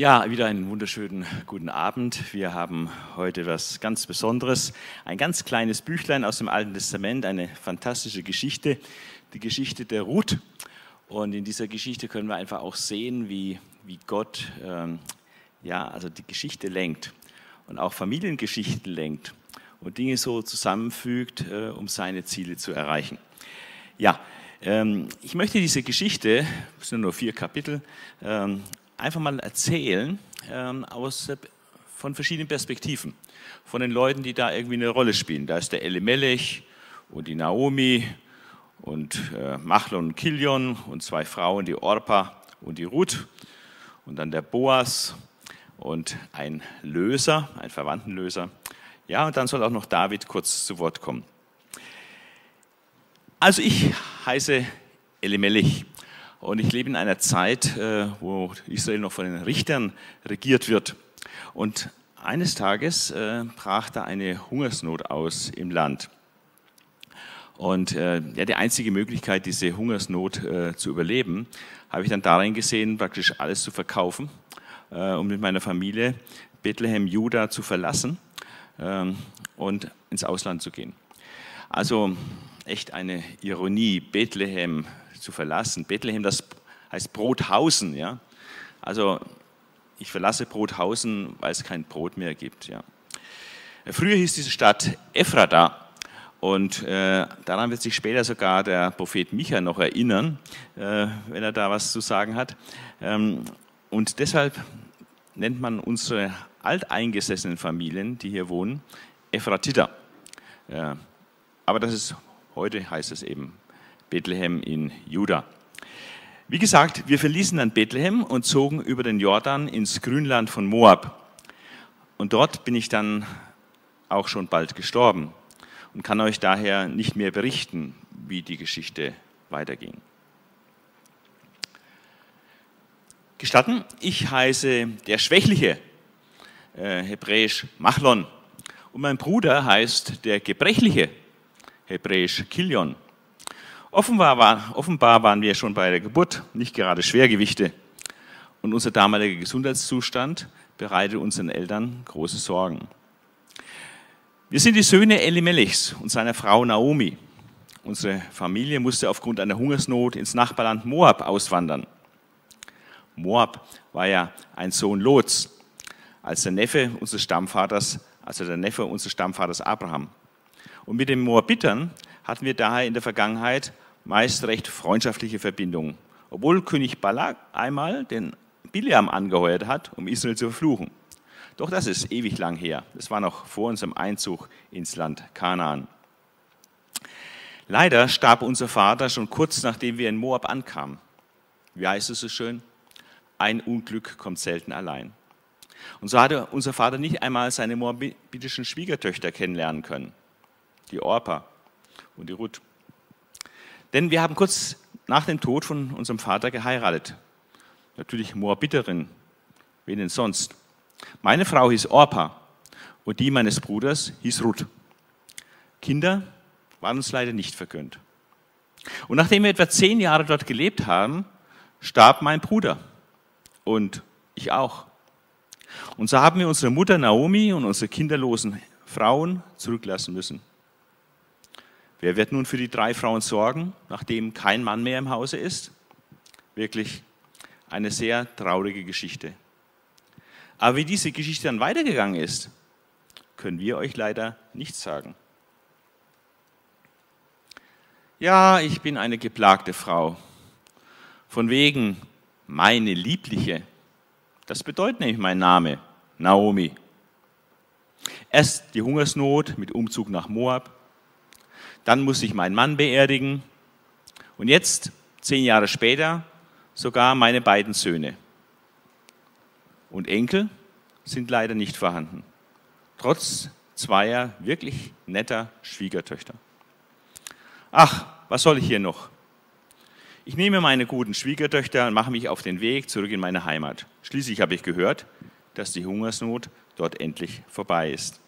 Ja, wieder einen wunderschönen guten Abend. Wir haben heute was ganz Besonderes. Ein ganz kleines Büchlein aus dem Alten Testament, eine fantastische Geschichte, die Geschichte der Ruth. Und in dieser Geschichte können wir einfach auch sehen, wie, wie Gott ähm, ja, also die Geschichte lenkt und auch Familiengeschichten lenkt und Dinge so zusammenfügt, äh, um seine Ziele zu erreichen. Ja, ähm, ich möchte diese Geschichte, es sind nur vier Kapitel, ähm, einfach mal erzählen ähm, aus, von verschiedenen Perspektiven. Von den Leuten, die da irgendwie eine Rolle spielen. Da ist der Elimelech und die Naomi und äh, Machlon und Kilion und zwei Frauen, die Orpa und die Ruth. Und dann der Boas und ein Löser, ein Verwandtenlöser. Ja, und dann soll auch noch David kurz zu Wort kommen. Also ich heiße Elimelech und ich lebe in einer Zeit, äh, wo Israel noch von den Richtern regiert wird. Und eines Tages äh, brach da eine Hungersnot aus im Land. Und äh, ja, die einzige Möglichkeit, diese Hungersnot zu überleben, habe ich dann darin gesehen, praktisch alles zu verkaufen, um mit meiner Familie Bethlehem, Juda zu verlassen ähm, und ins Ausland zu gehen. Also echt eine Ironie, Bethlehem, zu verlassen. Bethlehem, das heißt Brothausen. Ja? Also ich verlasse Brothausen, weil es kein Brot mehr gibt. Ja? Früher hieß diese Stadt Ephrata. Und äh, daran wird sich später sogar der Prophet Micha noch erinnern, äh, wenn er da was zu sagen hat. Ähm, und deshalb nennt man unsere alteingesessenen Familien, die hier wohnen, Ephratiter. Ja. Aber das ist, heute heißt es eben Bethlehem in Juda. Wie gesagt, wir verließen dann Bethlehem und zogen über den Jordan ins Grünland von Moab. Und dort bin ich dann auch schon bald gestorben und kann euch daher nicht mehr berichten, wie die Geschichte weiterging. Gestatten, ich heiße der Schwächliche, äh, hebräisch Machlon, und mein Bruder heißt der Gebrechliche, hebräisch Kilion. Offenbar, war, offenbar waren wir schon bei der Geburt nicht gerade Schwergewichte und unser damaliger Gesundheitszustand bereitet unseren Eltern große Sorgen. Wir sind die Söhne Elimelechs und seiner Frau Naomi. Unsere Familie musste aufgrund einer Hungersnot ins Nachbarland Moab auswandern. Moab war ja ein Sohn Lots, als der Neffe unseres Stammvaters, also der Neffe unseres Stammvaters Abraham. Und mit den Moabitern hatten wir daher in der Vergangenheit meist recht freundschaftliche Verbindungen, obwohl König Balak einmal den Bileam angeheuert hat, um Israel zu verfluchen. Doch das ist ewig lang her. Das war noch vor unserem Einzug ins Land Kanaan. Leider starb unser Vater schon kurz nachdem wir in Moab ankamen. Wie heißt es so schön? Ein Unglück kommt selten allein. Und so hatte unser Vater nicht einmal seine moabitischen Schwiegertöchter kennenlernen können, die Orpa und die Ruth. Denn wir haben kurz nach dem Tod von unserem Vater geheiratet. Natürlich Moabiterin, wen denn sonst? Meine Frau hieß Orpa und die meines Bruders hieß Ruth. Kinder waren uns leider nicht vergönnt. Und nachdem wir etwa zehn Jahre dort gelebt haben, starb mein Bruder und ich auch. Und so haben wir unsere Mutter Naomi und unsere kinderlosen Frauen zurücklassen müssen. Wer wird nun für die drei Frauen sorgen, nachdem kein Mann mehr im Hause ist? Wirklich eine sehr traurige Geschichte. Aber wie diese Geschichte dann weitergegangen ist, können wir euch leider nicht sagen. Ja, ich bin eine geplagte Frau. Von wegen meine Liebliche. Das bedeutet nämlich mein Name, Naomi. Erst die Hungersnot mit Umzug nach Moab, dann muss ich meinen Mann beerdigen und jetzt, zehn Jahre später, sogar meine beiden Söhne. Und Enkel sind leider nicht vorhanden, trotz zweier wirklich netter Schwiegertöchter. Ach, was soll ich hier noch? Ich nehme meine guten Schwiegertöchter und mache mich auf den Weg zurück in meine Heimat. Schließlich habe ich gehört, dass die Hungersnot dort endlich vorbei ist.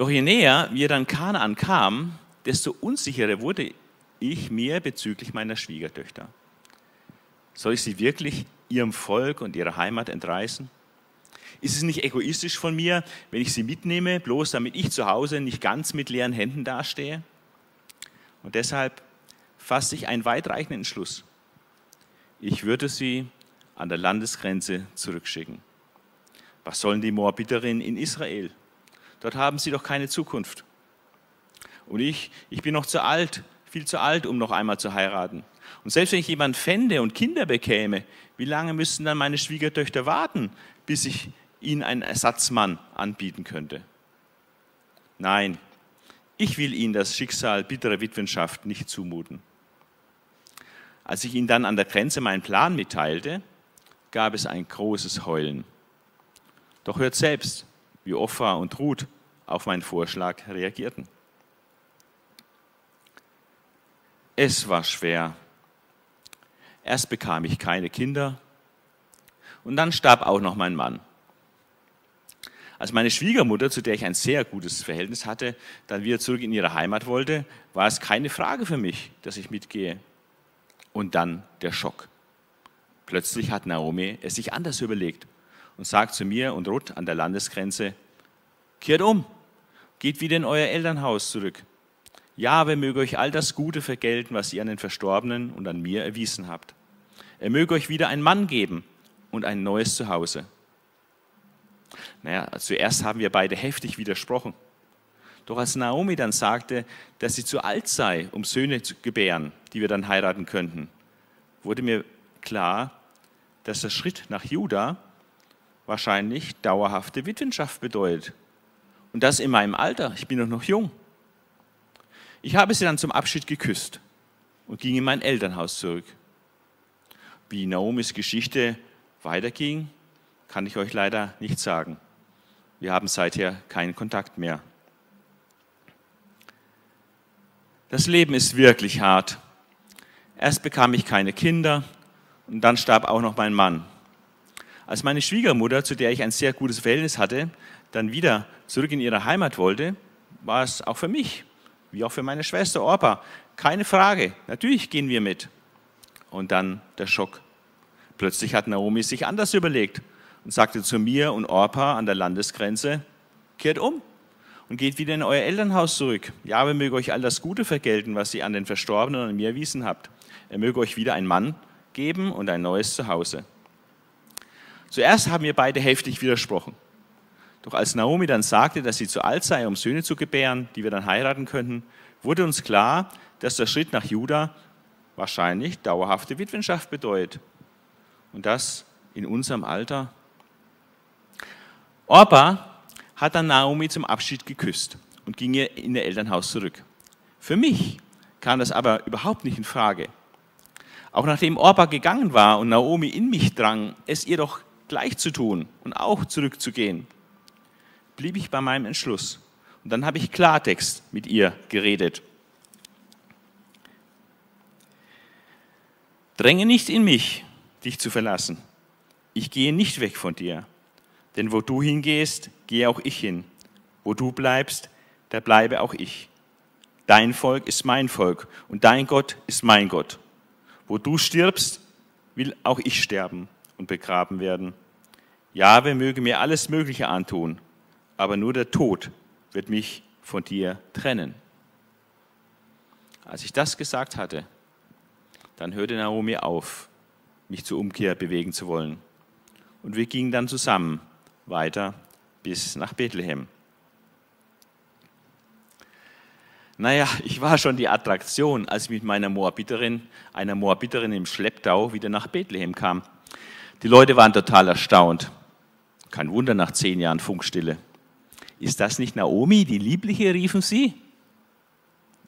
Doch je näher wir dann Kanaan kamen, desto unsicherer wurde ich mir bezüglich meiner Schwiegertöchter. Soll ich sie wirklich ihrem Volk und ihrer Heimat entreißen? Ist es nicht egoistisch von mir, wenn ich sie mitnehme, bloß damit ich zu Hause nicht ganz mit leeren Händen dastehe? Und deshalb fasse ich einen weitreichenden Entschluss. Ich würde sie an der Landesgrenze zurückschicken. Was sollen die Moabiterinnen in Israel? Dort haben sie doch keine Zukunft. Und ich, ich bin noch zu alt, viel zu alt, um noch einmal zu heiraten. Und selbst wenn ich jemanden fände und Kinder bekäme, wie lange müssten dann meine Schwiegertöchter warten, bis ich ihnen einen Ersatzmann anbieten könnte? Nein, ich will ihnen das Schicksal bitterer Witwenschaft nicht zumuten. Als ich ihnen dann an der Grenze meinen Plan mitteilte, gab es ein großes Heulen. Doch hört selbst, wie Offa und Ruth auf meinen Vorschlag reagierten. Es war schwer. Erst bekam ich keine Kinder und dann starb auch noch mein Mann. Als meine Schwiegermutter, zu der ich ein sehr gutes Verhältnis hatte, dann wieder zurück in ihre Heimat wollte, war es keine Frage für mich, dass ich mitgehe. Und dann der Schock. Plötzlich hat Naomi es sich anders überlegt und sagt zu mir und Ruth an der Landesgrenze, kehrt um, geht wieder in euer Elternhaus zurück. Ja, wer möge euch all das Gute vergelten, was ihr an den Verstorbenen und an mir erwiesen habt. Er möge euch wieder einen Mann geben und ein neues Zuhause. Naja, zuerst haben wir beide heftig widersprochen. Doch als Naomi dann sagte, dass sie zu alt sei, um Söhne zu gebären, die wir dann heiraten könnten, wurde mir klar, dass der Schritt nach Juda wahrscheinlich dauerhafte Witwenschaft bedeutet. Und das in meinem Alter. Ich bin doch noch jung. Ich habe sie dann zum Abschied geküsst und ging in mein Elternhaus zurück. Wie Naomis Geschichte weiterging, kann ich euch leider nicht sagen. Wir haben seither keinen Kontakt mehr. Das Leben ist wirklich hart. Erst bekam ich keine Kinder und dann starb auch noch mein Mann. Als meine Schwiegermutter, zu der ich ein sehr gutes Verhältnis hatte, dann wieder zurück in ihre Heimat wollte, war es auch für mich, wie auch für meine Schwester Orpa, keine Frage. Natürlich gehen wir mit. Und dann der Schock. Plötzlich hat Naomi sich anders überlegt und sagte zu mir und Orpa an der Landesgrenze, kehrt um und geht wieder in euer Elternhaus zurück. Ja, wir möge euch all das Gute vergelten, was ihr an den Verstorbenen und an mir erwiesen habt. Er möge euch wieder einen Mann geben und ein neues Zuhause. Zuerst haben wir beide heftig widersprochen. Doch als Naomi dann sagte, dass sie zu alt sei, um Söhne zu gebären, die wir dann heiraten könnten, wurde uns klar, dass der Schritt nach Juda wahrscheinlich dauerhafte Witwenschaft bedeutet. Und das in unserem Alter. Orpa hat dann Naomi zum Abschied geküsst und ging ihr in ihr Elternhaus zurück. Für mich kam das aber überhaupt nicht in Frage. Auch nachdem Orpa gegangen war und Naomi in mich drang, es ihr doch gleich zu tun und auch zurückzugehen, blieb ich bei meinem Entschluss. Und dann habe ich Klartext mit ihr geredet. Dränge nicht in mich, dich zu verlassen. Ich gehe nicht weg von dir. Denn wo du hingehst, gehe auch ich hin. Wo du bleibst, da bleibe auch ich. Dein Volk ist mein Volk und dein Gott ist mein Gott. Wo du stirbst, will auch ich sterben und begraben werden. Jahwe möge mir alles Mögliche antun, aber nur der Tod wird mich von dir trennen. Als ich das gesagt hatte, dann hörte Naomi auf, mich zur Umkehr bewegen zu wollen. Und wir gingen dann zusammen weiter bis nach Bethlehem. Naja, ich war schon die Attraktion, als ich mit meiner Moabiterin, einer Moabiterin im Schlepptau, wieder nach Bethlehem kam. Die Leute waren total erstaunt. Kein Wunder nach zehn Jahren Funkstille. Ist das nicht Naomi, die Liebliche, riefen sie?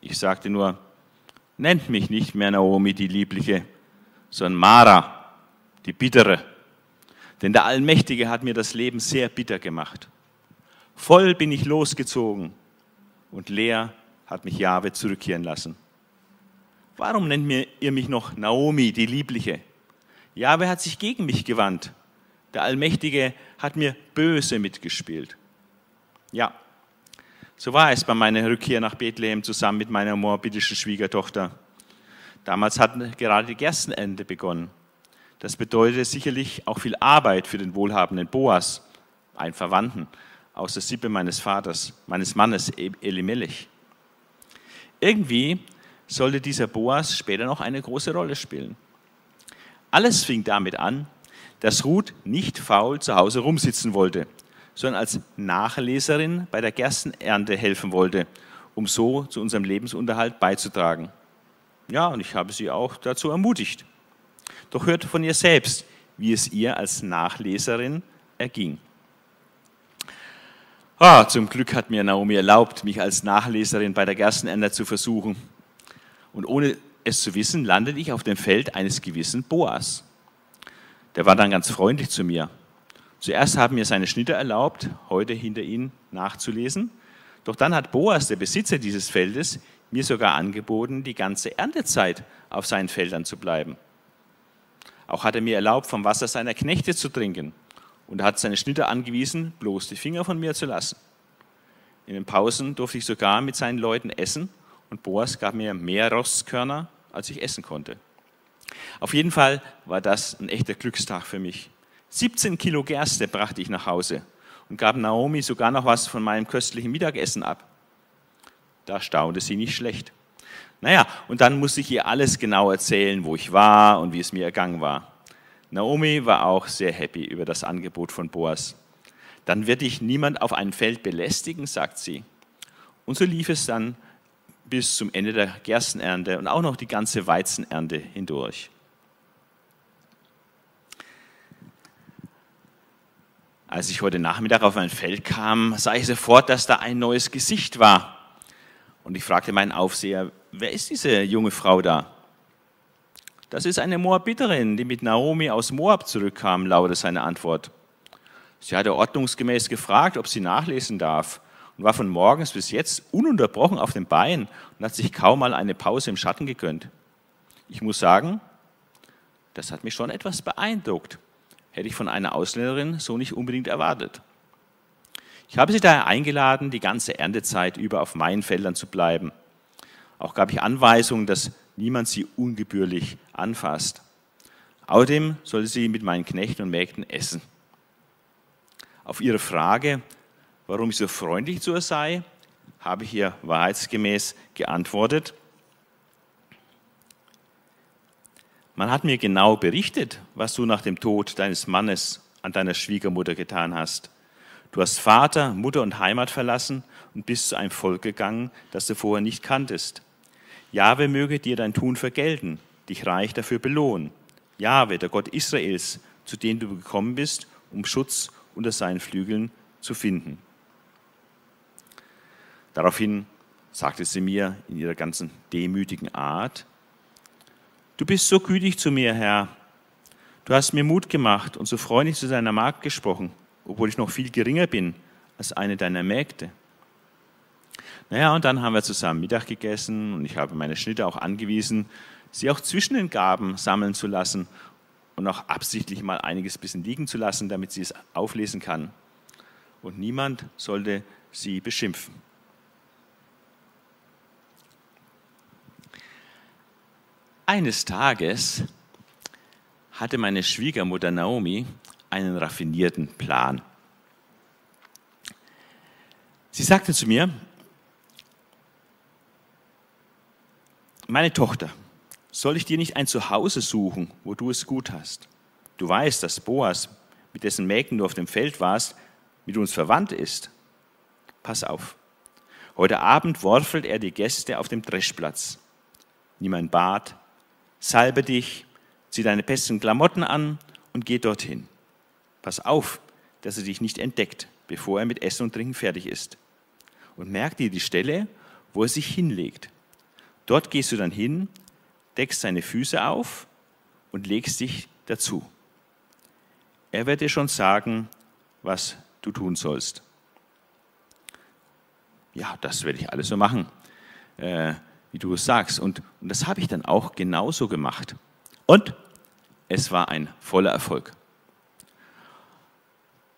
Ich sagte nur, nennt mich nicht mehr Naomi, die Liebliche, sondern Mara, die Bittere. Denn der Allmächtige hat mir das Leben sehr bitter gemacht. Voll bin ich losgezogen und leer hat mich Jahwe zurückkehren lassen. Warum nennt ihr mich noch Naomi, die Liebliche? Jahwe hat sich gegen mich gewandt. Der Allmächtige hat mir böse mitgespielt. Ja, so war es bei meiner Rückkehr nach Bethlehem zusammen mit meiner moabitischen Schwiegertochter. Damals hatten gerade die Gerstenende begonnen. Das bedeutete sicherlich auch viel Arbeit für den wohlhabenden Boas, einen Verwandten aus der Sippe meines Vaters, meines Mannes Elimelech. Irgendwie sollte dieser Boas später noch eine große Rolle spielen. Alles fing damit an, dass Ruth nicht faul zu Hause rumsitzen wollte, sondern als Nachleserin bei der Gerstenernte helfen wollte, um so zu unserem Lebensunterhalt beizutragen. Ja, und ich habe sie auch dazu ermutigt. Doch hört von ihr selbst, wie es ihr als Nachleserin erging. Ah, zum Glück hat mir Naomi erlaubt, mich als Nachleserin bei der Gerstenernte zu versuchen. Und ohne es zu wissen, landete ich auf dem Feld eines gewissen Boas. Der war dann ganz freundlich zu mir. Zuerst haben mir seine Schnitte erlaubt, heute hinter ihm nachzulesen. Doch dann hat Boas, der Besitzer dieses Feldes, mir sogar angeboten, die ganze Erntezeit auf seinen Feldern zu bleiben. Auch hat er mir erlaubt, vom Wasser seiner Knechte zu trinken und hat seine Schnitte angewiesen, bloß die Finger von mir zu lassen. In den Pausen durfte ich sogar mit seinen Leuten essen und Boas gab mir mehr Rostkörner, als ich essen konnte. Auf jeden Fall war das ein echter Glückstag für mich. 17 Kilo Gerste brachte ich nach Hause und gab Naomi sogar noch was von meinem köstlichen Mittagessen ab. Da staunte sie nicht schlecht. Naja, und dann musste ich ihr alles genau erzählen, wo ich war und wie es mir ergangen war. Naomi war auch sehr happy über das Angebot von Boas. Dann wird dich niemand auf einem Feld belästigen, sagt sie. Und so lief es dann bis zum Ende der Gerstenernte und auch noch die ganze Weizenernte hindurch. Als ich heute Nachmittag auf ein Feld kam, sah ich sofort, dass da ein neues Gesicht war. Und ich fragte meinen Aufseher, wer ist diese junge Frau da? Das ist eine Moabiterin, die mit Naomi aus Moab zurückkam, lautete seine Antwort. Sie hatte ordnungsgemäß gefragt, ob sie nachlesen darf und war von morgens bis jetzt ununterbrochen auf den Beinen und hat sich kaum mal eine Pause im Schatten gegönnt. Ich muss sagen, das hat mich schon etwas beeindruckt hätte ich von einer Ausländerin so nicht unbedingt erwartet. Ich habe sie daher eingeladen, die ganze Erntezeit über auf meinen Feldern zu bleiben. Auch gab ich Anweisungen, dass niemand sie ungebührlich anfasst. Außerdem sollte sie mit meinen Knechten und Mägden essen. Auf ihre Frage, warum ich so freundlich zu ihr sei, habe ich ihr wahrheitsgemäß geantwortet, Man hat mir genau berichtet, was du nach dem Tod deines Mannes an deiner Schwiegermutter getan hast. Du hast Vater, Mutter und Heimat verlassen und bist zu einem Volk gegangen, das du vorher nicht kanntest. Jahwe möge dir dein Tun vergelten, dich reich dafür belohnen. Jahwe, der Gott Israels, zu dem du gekommen bist, um Schutz unter seinen Flügeln zu finden. Daraufhin sagte sie mir in ihrer ganzen demütigen Art, Du bist so gütig zu mir, Herr. Du hast mir Mut gemacht und so freundlich zu deiner Magd gesprochen, obwohl ich noch viel geringer bin als eine deiner Mägde. Naja, und dann haben wir zusammen Mittag gegessen und ich habe meine Schnitte auch angewiesen, sie auch zwischen den Gaben sammeln zu lassen und auch absichtlich mal einiges bisschen liegen zu lassen, damit sie es auflesen kann. Und niemand sollte sie beschimpfen. Eines Tages hatte meine Schwiegermutter Naomi einen raffinierten Plan. Sie sagte zu mir, meine Tochter, soll ich dir nicht ein Zuhause suchen, wo du es gut hast? Du weißt, dass Boas, mit dessen Mägen du auf dem Feld warst, mit uns verwandt ist. Pass auf. Heute Abend worfelt er die Gäste auf dem Dreschplatz. Nimm ein Bad, salbe dich, zieh deine besten Klamotten an und geh dorthin. Pass auf, dass er dich nicht entdeckt, bevor er mit Essen und Trinken fertig ist. Und merk dir die Stelle, wo er sich hinlegt. Dort gehst du dann hin, deckst seine Füße auf und legst dich dazu. Er wird dir schon sagen, was du tun sollst. Ja, das werde ich alles so machen. Äh, wie du es sagst. Und, und das habe ich dann auch genauso gemacht. Und es war ein voller Erfolg.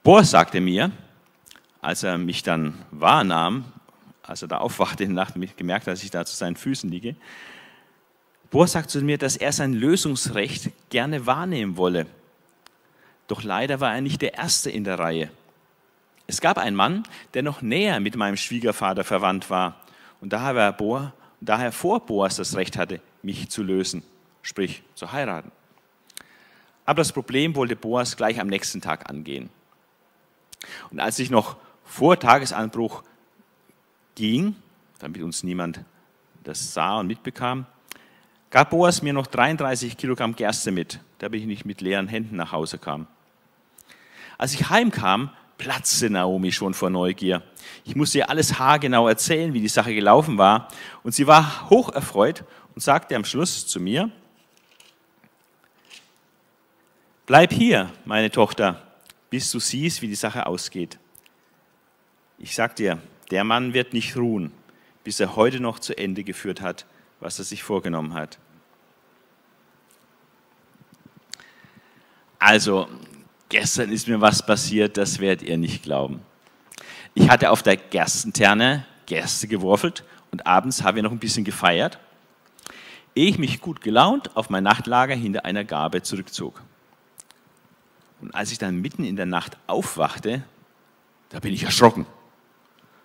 Boas sagte mir, als er mich dann wahrnahm, als er da aufwachte in der Nacht, gemerkt, dass ich da zu seinen Füßen liege, Boas sagt zu mir, dass er sein Lösungsrecht gerne wahrnehmen wolle. Doch leider war er nicht der Erste in der Reihe. Es gab einen Mann, der noch näher mit meinem Schwiegervater verwandt war und daher, Boa, daher vor Boas das Recht hatte, mich zu lösen, sprich zu heiraten. Aber das Problem wollte Boas gleich am nächsten Tag angehen. Und als ich noch vor Tagesanbruch ging, damit uns niemand das sah und mitbekam, gab Boas mir noch 33 Kilogramm Gerste mit, damit ich nicht mit leeren Händen nach Hause kam. Als ich heimkam, platzte Naomi schon vor Neugier. Ich musste ihr alles haargenau erzählen, wie die Sache gelaufen war. Und sie war hoch erfreut und sagte am Schluss zu mir, Bleib hier, meine Tochter, bis du siehst, wie die Sache ausgeht. Ich sag dir, der Mann wird nicht ruhen, bis er heute noch zu Ende geführt hat, was er sich vorgenommen hat. Also, gestern ist mir was passiert, das werdet ihr nicht glauben. Ich hatte auf der Gerstenterne Gerste geworfelt und abends haben wir noch ein bisschen gefeiert, ehe ich mich gut gelaunt auf mein Nachtlager hinter einer Gabe zurückzog. Und als ich dann mitten in der Nacht aufwachte, da bin ich erschrocken.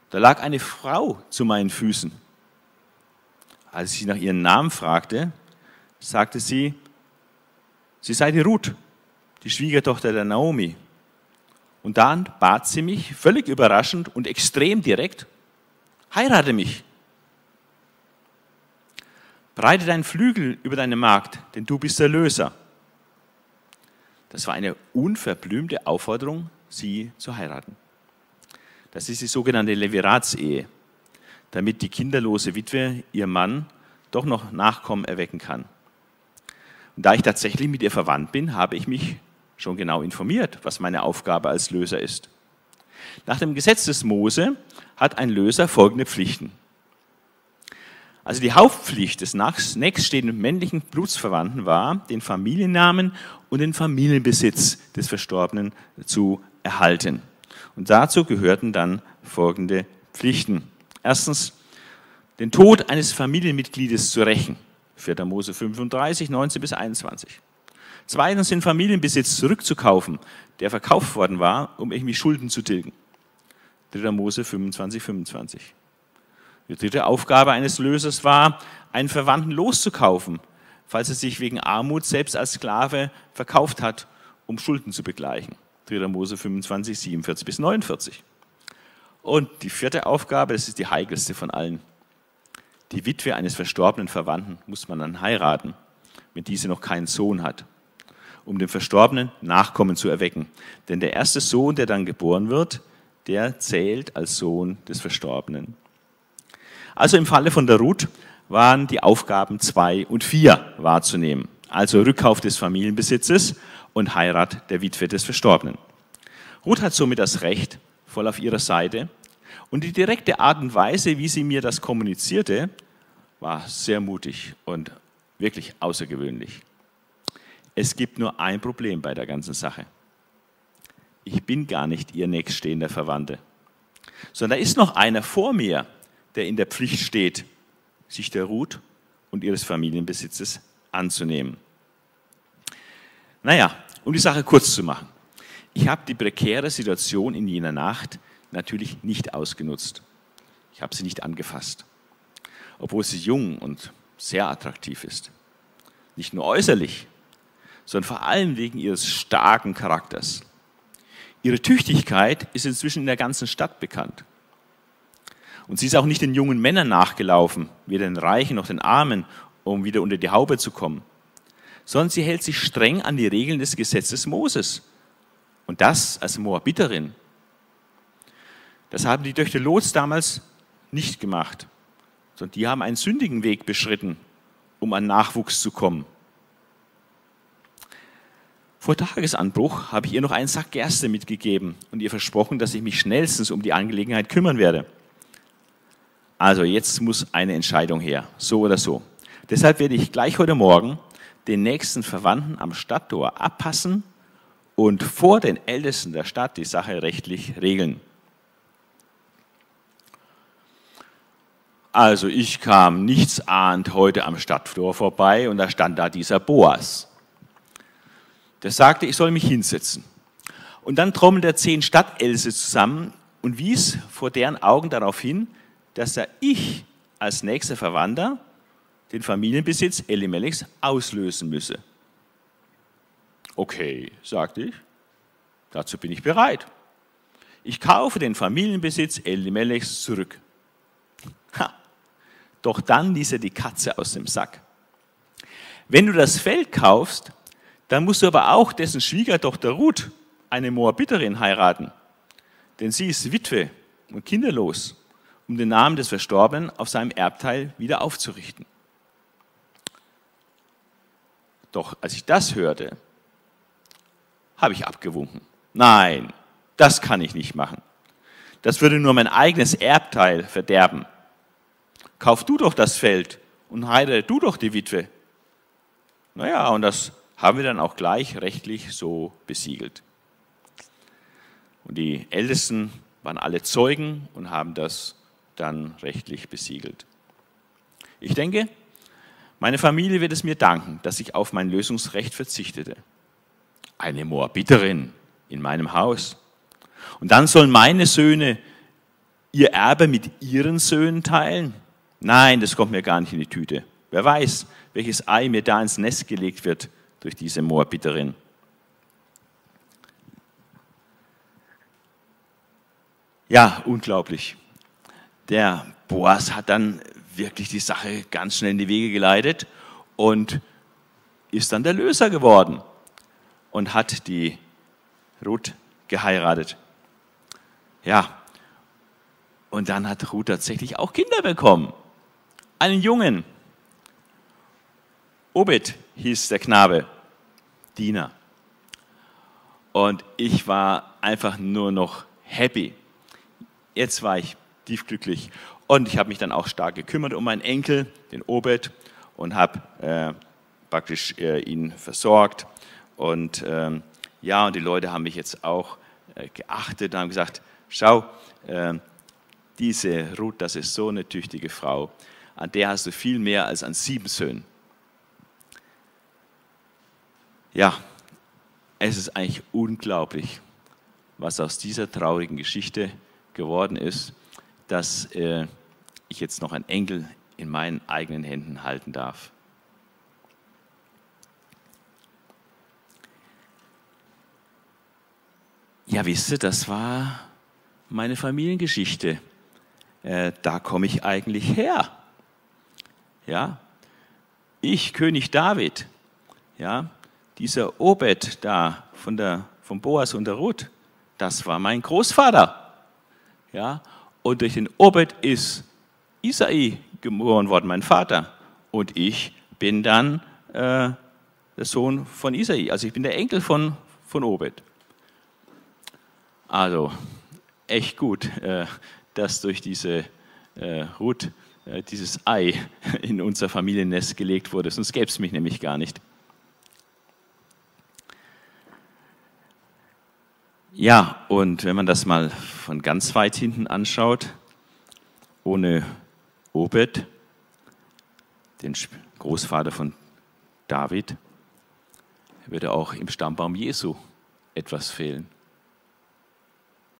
Da lag eine Frau zu meinen Füßen. Als ich nach ihrem Namen fragte, sagte sie, sie sei die Ruth, die Schwiegertochter der Naomi. Und dann bat sie mich, völlig überraschend und extrem direkt, heirate mich. Breite deinen Flügel über deine Magd, denn du bist der Löser. Das war eine unverblümte Aufforderung, sie zu heiraten. Das ist die sogenannte Leviratsehe, damit die kinderlose Witwe ihr Mann doch noch Nachkommen erwecken kann. Und da ich tatsächlich mit ihr verwandt bin, habe ich mich schon genau informiert, was meine Aufgabe als Löser ist. Nach dem Gesetz des Mose hat ein Löser folgende Pflichten. Also die Hauptpflicht des nächststehenden männlichen Blutsverwandten war, den Familiennamen und den Familienbesitz des Verstorbenen zu erhalten. Und dazu gehörten dann folgende Pflichten. Erstens, den Tod eines Familienmitgliedes zu rächen. 4. Mose 35, 19 bis 21. Zweitens, den Familienbesitz zurückzukaufen, der verkauft worden war, um irgendwie Schulden zu tilgen. 3. Mose 25, 25. Die dritte Aufgabe eines Lösers war, einen Verwandten loszukaufen, falls er sich wegen Armut selbst als Sklave verkauft hat, um Schulden zu begleichen. 3. Mose 25, 47 bis 49. Und die vierte Aufgabe, das ist die heikelste von allen. Die Witwe eines verstorbenen Verwandten muss man dann heiraten, wenn diese noch keinen Sohn hat, um dem Verstorbenen Nachkommen zu erwecken. Denn der erste Sohn, der dann geboren wird, der zählt als Sohn des Verstorbenen. Also im Falle von der Ruth waren die Aufgaben zwei und vier wahrzunehmen. Also Rückkauf des Familienbesitzes und Heirat der Witwe des Verstorbenen. Ruth hat somit das Recht voll auf ihrer Seite und die direkte Art und Weise, wie sie mir das kommunizierte, war sehr mutig und wirklich außergewöhnlich. Es gibt nur ein Problem bei der ganzen Sache. Ich bin gar nicht ihr nächststehender Verwandte, sondern da ist noch einer vor mir, der in der Pflicht steht, sich der Ruth und ihres Familienbesitzes anzunehmen. Naja, um die Sache kurz zu machen. Ich habe die prekäre Situation in jener Nacht natürlich nicht ausgenutzt. Ich habe sie nicht angefasst, obwohl sie jung und sehr attraktiv ist. Nicht nur äußerlich, sondern vor allem wegen ihres starken Charakters. Ihre Tüchtigkeit ist inzwischen in der ganzen Stadt bekannt. Und sie ist auch nicht den jungen Männern nachgelaufen, weder den Reichen noch den Armen, um wieder unter die Haube zu kommen, sondern sie hält sich streng an die Regeln des Gesetzes Moses. Und das als Moabiterin. Das haben die Töchter Lots damals nicht gemacht, sondern die haben einen sündigen Weg beschritten, um an Nachwuchs zu kommen. Vor Tagesanbruch habe ich ihr noch einen Sack Gerste mitgegeben und ihr versprochen, dass ich mich schnellstens um die Angelegenheit kümmern werde. Also jetzt muss eine Entscheidung her, so oder so. Deshalb werde ich gleich heute Morgen den nächsten Verwandten am Stadttor abpassen und vor den Ältesten der Stadt die Sache rechtlich regeln. Also ich kam nichtsahnd heute am Stadttor vorbei und da stand da dieser Boas. Der sagte, ich soll mich hinsetzen. Und dann trommelte er zehn Stadtelse zusammen und wies vor deren Augen darauf hin, dass er ich als nächster Verwandter den Familienbesitz Elimelechs auslösen müsse. Okay, sagte ich, dazu bin ich bereit. Ich kaufe den Familienbesitz Elimelechs zurück. Ha. Doch dann ließ er die Katze aus dem Sack. Wenn du das Feld kaufst, dann musst du aber auch dessen Schwiegertochter Ruth, eine Moabiterin, heiraten. Denn sie ist Witwe und kinderlos, um den Namen des Verstorbenen auf seinem Erbteil wieder aufzurichten. Doch als ich das hörte, habe ich abgewunken. Nein, das kann ich nicht machen. Das würde nur mein eigenes Erbteil verderben. Kauf du doch das Feld und heirate du doch die Witwe. Naja, und das haben wir dann auch gleich rechtlich so besiegelt. Und die Ältesten waren alle Zeugen und haben das dann rechtlich besiegelt. Ich denke, meine Familie wird es mir danken, dass ich auf mein Lösungsrecht verzichtete. Eine Moabiterin in meinem Haus. Und dann sollen meine Söhne ihr Erbe mit ihren Söhnen teilen? Nein, das kommt mir gar nicht in die Tüte. Wer weiß, welches Ei mir da ins Nest gelegt wird durch diese Moabiterin. Ja, unglaublich. Der Boas hat dann wirklich die Sache ganz schnell in die Wege geleitet und ist dann der Löser geworden und hat die Ruth geheiratet. Ja, und dann hat Ruth tatsächlich auch Kinder bekommen. Einen Jungen. Obed hieß der Knabe, Diener. Und ich war einfach nur noch happy. Jetzt war ich tiefglücklich. Und ich habe mich dann auch stark gekümmert um meinen Enkel, den Obed, und habe äh, praktisch äh, ihn versorgt. Und ähm, ja, und die Leute haben mich jetzt auch äh, geachtet und haben gesagt, schau, ähm, diese Ruth, das ist so eine tüchtige Frau, an der hast du viel mehr als an sieben Söhnen. Ja, es ist eigentlich unglaublich, was aus dieser traurigen Geschichte geworden ist, dass äh, ich jetzt noch einen Enkel in meinen eigenen Händen halten darf. Ja, wisst ihr, das war meine Familiengeschichte. Äh, da komme ich eigentlich her. Ja, ich, König David, ja, dieser Obed da von der, von Boas und der Ruth, das war mein Großvater. Ja, und durch den Obed ist Isai geboren worden, mein Vater. Und ich bin dann äh, der Sohn von Isai. Also ich bin der Enkel von, von Obed. Also echt gut, äh, dass durch diese äh, Ruth äh, dieses Ei in unser Familiennest gelegt wurde. Sonst gäbe es mich nämlich gar nicht. Ja, und wenn man das mal von ganz weit hinten anschaut, ohne Obed, den Großvater von David, würde auch im Stammbaum Jesu etwas fehlen.